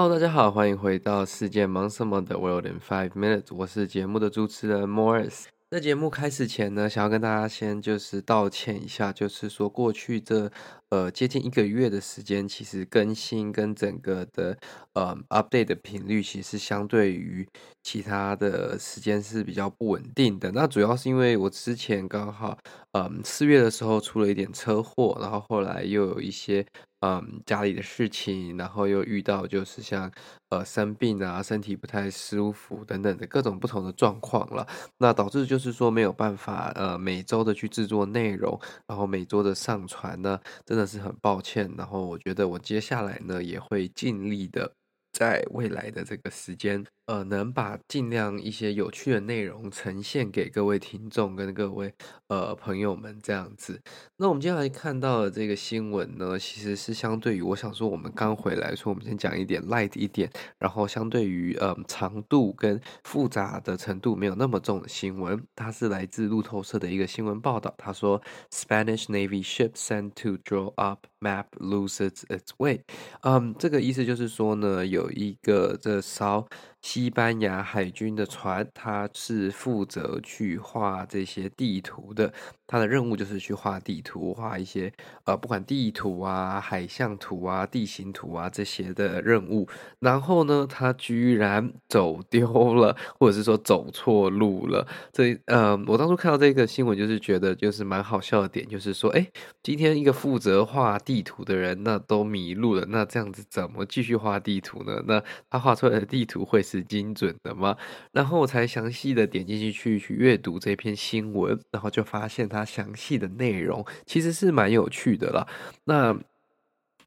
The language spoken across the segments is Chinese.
Hello，大家好，欢迎回到世界忙什么的 World in Five Minutes，我是节目的主持人 Morris。在节目开始前呢，想要跟大家先就是道歉一下，就是说过去这呃接近一个月的时间，其实更新跟整个的呃 update 的频率，其实相对于其他的时间是比较不稳定的。那主要是因为我之前刚好嗯四月的时候出了一点车祸，然后后来又有一些。嗯，家里的事情，然后又遇到就是像呃生病啊，身体不太舒服等等的各种不同的状况了，那导致就是说没有办法呃每周的去制作内容，然后每周的上传呢，真的是很抱歉。然后我觉得我接下来呢也会尽力的在未来的这个时间。呃，能把尽量一些有趣的内容呈现给各位听众跟各位呃朋友们这样子。那我们接下来看到的这个新闻呢，其实是相对于我想说，我们刚回来，说我们先讲一点 light 一点，然后相对于呃长度跟复杂的程度没有那么重的新闻。它是来自路透社的一个新闻报道，他说 Spanish Navy ship sent to draw up map loses its way。嗯，这个意思就是说呢，有一个这艘。西班牙海军的船，它是负责去画这些地图的。它的任务就是去画地图，画一些呃，不管地图啊、海象图啊、地形图啊这些的任务。然后呢，他居然走丢了，或者是说走错路了。这呃，我当初看到这个新闻，就是觉得就是蛮好笑的点，就是说，哎，今天一个负责画地图的人，那都迷路了，那这样子怎么继续画地图呢？那他画出来的地图会是精准的吗？然后我才详细的点进去去去阅读这篇新闻，然后就发现他。它详细的内容其实是蛮有趣的啦。那，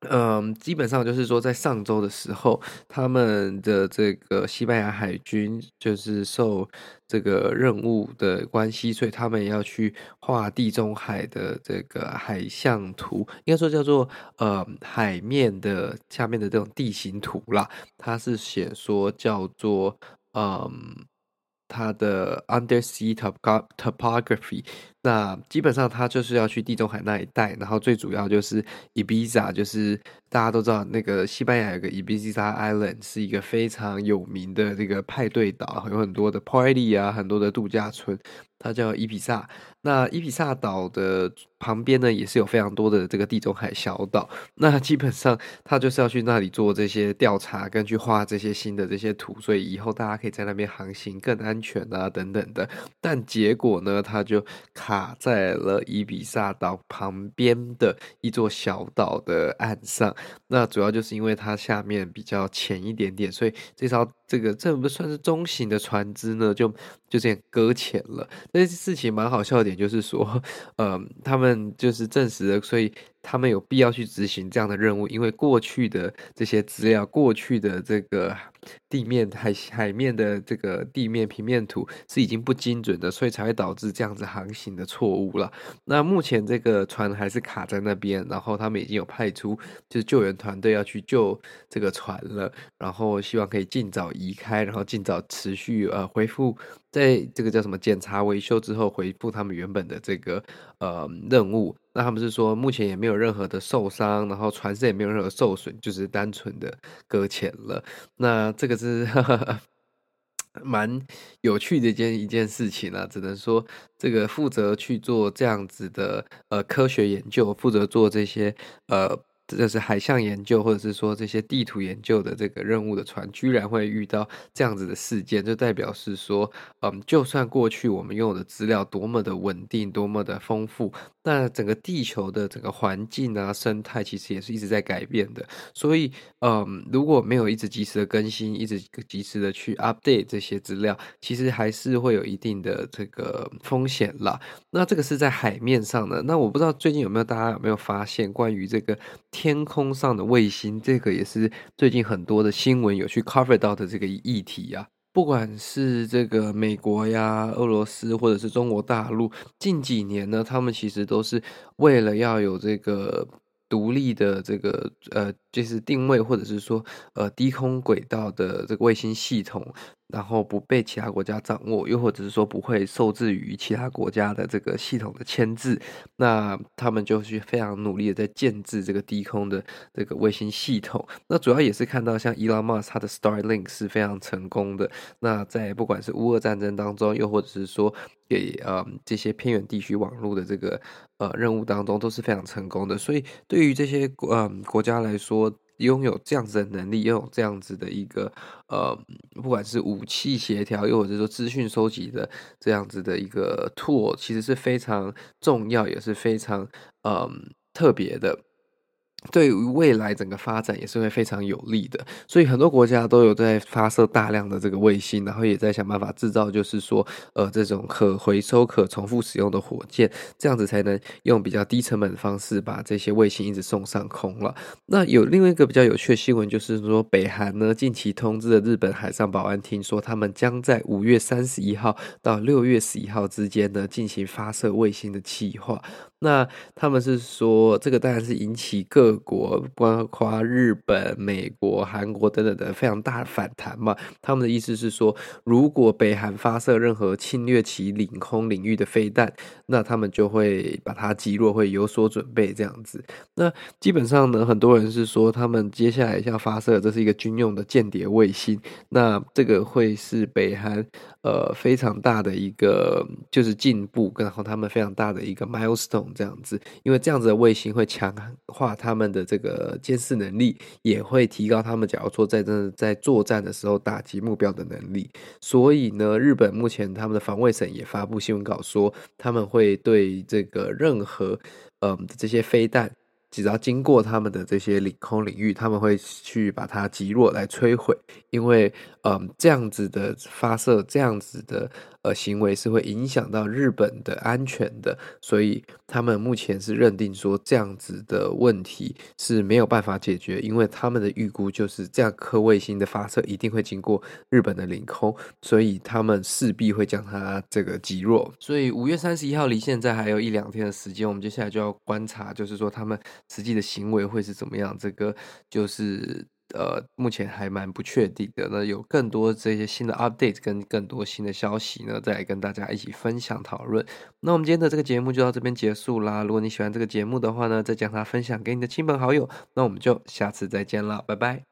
嗯，基本上就是说，在上周的时候，他们的这个西班牙海军就是受这个任务的关系，所以他们要去画地中海的这个海象图，应该说叫做呃海面的下面的这种地形图啦。它是写说叫做嗯。它的 undersea topography，那基本上他就是要去地中海那一带，然后最主要就是 Ibiza，就是大家都知道那个西班牙有个 Ibiza Island，是一个非常有名的这个派对岛，有很多的 party 啊，很多的度假村。它叫伊比萨，那伊比萨岛的旁边呢，也是有非常多的这个地中海小岛。那基本上，他就是要去那里做这些调查，跟去画这些新的这些图，所以以后大家可以在那边航行更安全啊，等等的。但结果呢，他就卡在了伊比萨岛旁边的一座小岛的岸上。那主要就是因为它下面比较浅一点点，所以这艘这个这不算是中型的船只呢，就就这样搁浅了。这件事情蛮好笑的点就是说，嗯、呃，他们就是证实了，所以。他们有必要去执行这样的任务，因为过去的这些资料，过去的这个地面海海面的这个地面平面图是已经不精准的，所以才会导致这样子航行的错误了。那目前这个船还是卡在那边，然后他们已经有派出就是救援团队要去救这个船了，然后希望可以尽早移开，然后尽早持续呃恢复，在这个叫什么检查维修之后回复他们原本的这个呃任务。那他们是说，目前也没有任何的受伤，然后船身也没有任何受损，就是单纯的搁浅了。那这个是 蛮有趣的一件一件事情啊，只能说这个负责去做这样子的呃科学研究，负责做这些呃。就是海象研究，或者是说这些地图研究的这个任务的船，居然会遇到这样子的事件，就代表是说，嗯，就算过去我们拥有的资料多么的稳定，多么的丰富，那整个地球的整个环境啊、生态，其实也是一直在改变的。所以，嗯，如果没有一直及时的更新，一直及时的去 update 这些资料，其实还是会有一定的这个风险啦。那这个是在海面上的。那我不知道最近有没有大家有没有发现关于这个。天空上的卫星，这个也是最近很多的新闻有去 cover 到的这个议题啊。不管是这个美国呀、俄罗斯，或者是中国大陆，近几年呢，他们其实都是为了要有这个独立的这个呃就是定位或者是说呃低空轨道的这个卫星系统。然后不被其他国家掌握，又或者是说不会受制于其他国家的这个系统的牵制，那他们就去非常努力的在建制这个低空的这个卫星系统。那主要也是看到像 Elon Musk 他的 Starlink 是非常成功的。那在不管是乌俄战争当中，又或者是说给呃这些偏远地区网络的这个呃任务当中，都是非常成功的。所以对于这些呃国家来说，拥有这样子的能力，拥有这样子的一个呃，不管是武器协调，又或者说资讯收集的这样子的一个 tool，其实是非常重要，也是非常嗯特别的。对于未来整个发展也是会非常有利的，所以很多国家都有在发射大量的这个卫星，然后也在想办法制造，就是说，呃，这种可回收、可重复使用的火箭，这样子才能用比较低成本的方式把这些卫星一直送上空了。那有另外一个比较有趣的新闻，就是说，北韩呢近期通知了日本海上保安厅，说他们将在五月三十一号到六月十一号之间呢进行发射卫星的计划。那他们是说，这个当然是引起各国，包括日本、美国、韩国等等的非常大的反弹嘛。他们的意思是说，如果北韩发射任何侵略其领空领域的飞弹，那他们就会把它击落，会有所准备这样子。那基本上呢，很多人是说，他们接下来要发射，这是一个军用的间谍卫星。那这个会是北韩呃非常大的一个就是进步，然后他们非常大的一个 milestone。这样子，因为这样子的卫星会强化他们的这个监视能力，也会提高他们假如说在真的在作战的时候打击目标的能力。所以呢，日本目前他们的防卫省也发布新闻稿说，他们会对这个任何嗯这些飞弹。只要经过他们的这些领空领域，他们会去把它击落来摧毁，因为，嗯，这样子的发射，这样子的呃行为是会影响到日本的安全的，所以他们目前是认定说这样子的问题是没有办法解决，因为他们的预估就是这样颗卫星的发射一定会经过日本的领空，所以他们势必会将它这个击落。所以五月三十一号离现在还有一两天的时间，我们接下来就要观察，就是说他们。实际的行为会是怎么样？这个就是呃，目前还蛮不确定的。那有更多这些新的 update 跟更多新的消息呢，再来跟大家一起分享讨论。那我们今天的这个节目就到这边结束啦。如果你喜欢这个节目的话呢，再将它分享给你的亲朋好友。那我们就下次再见啦，拜拜。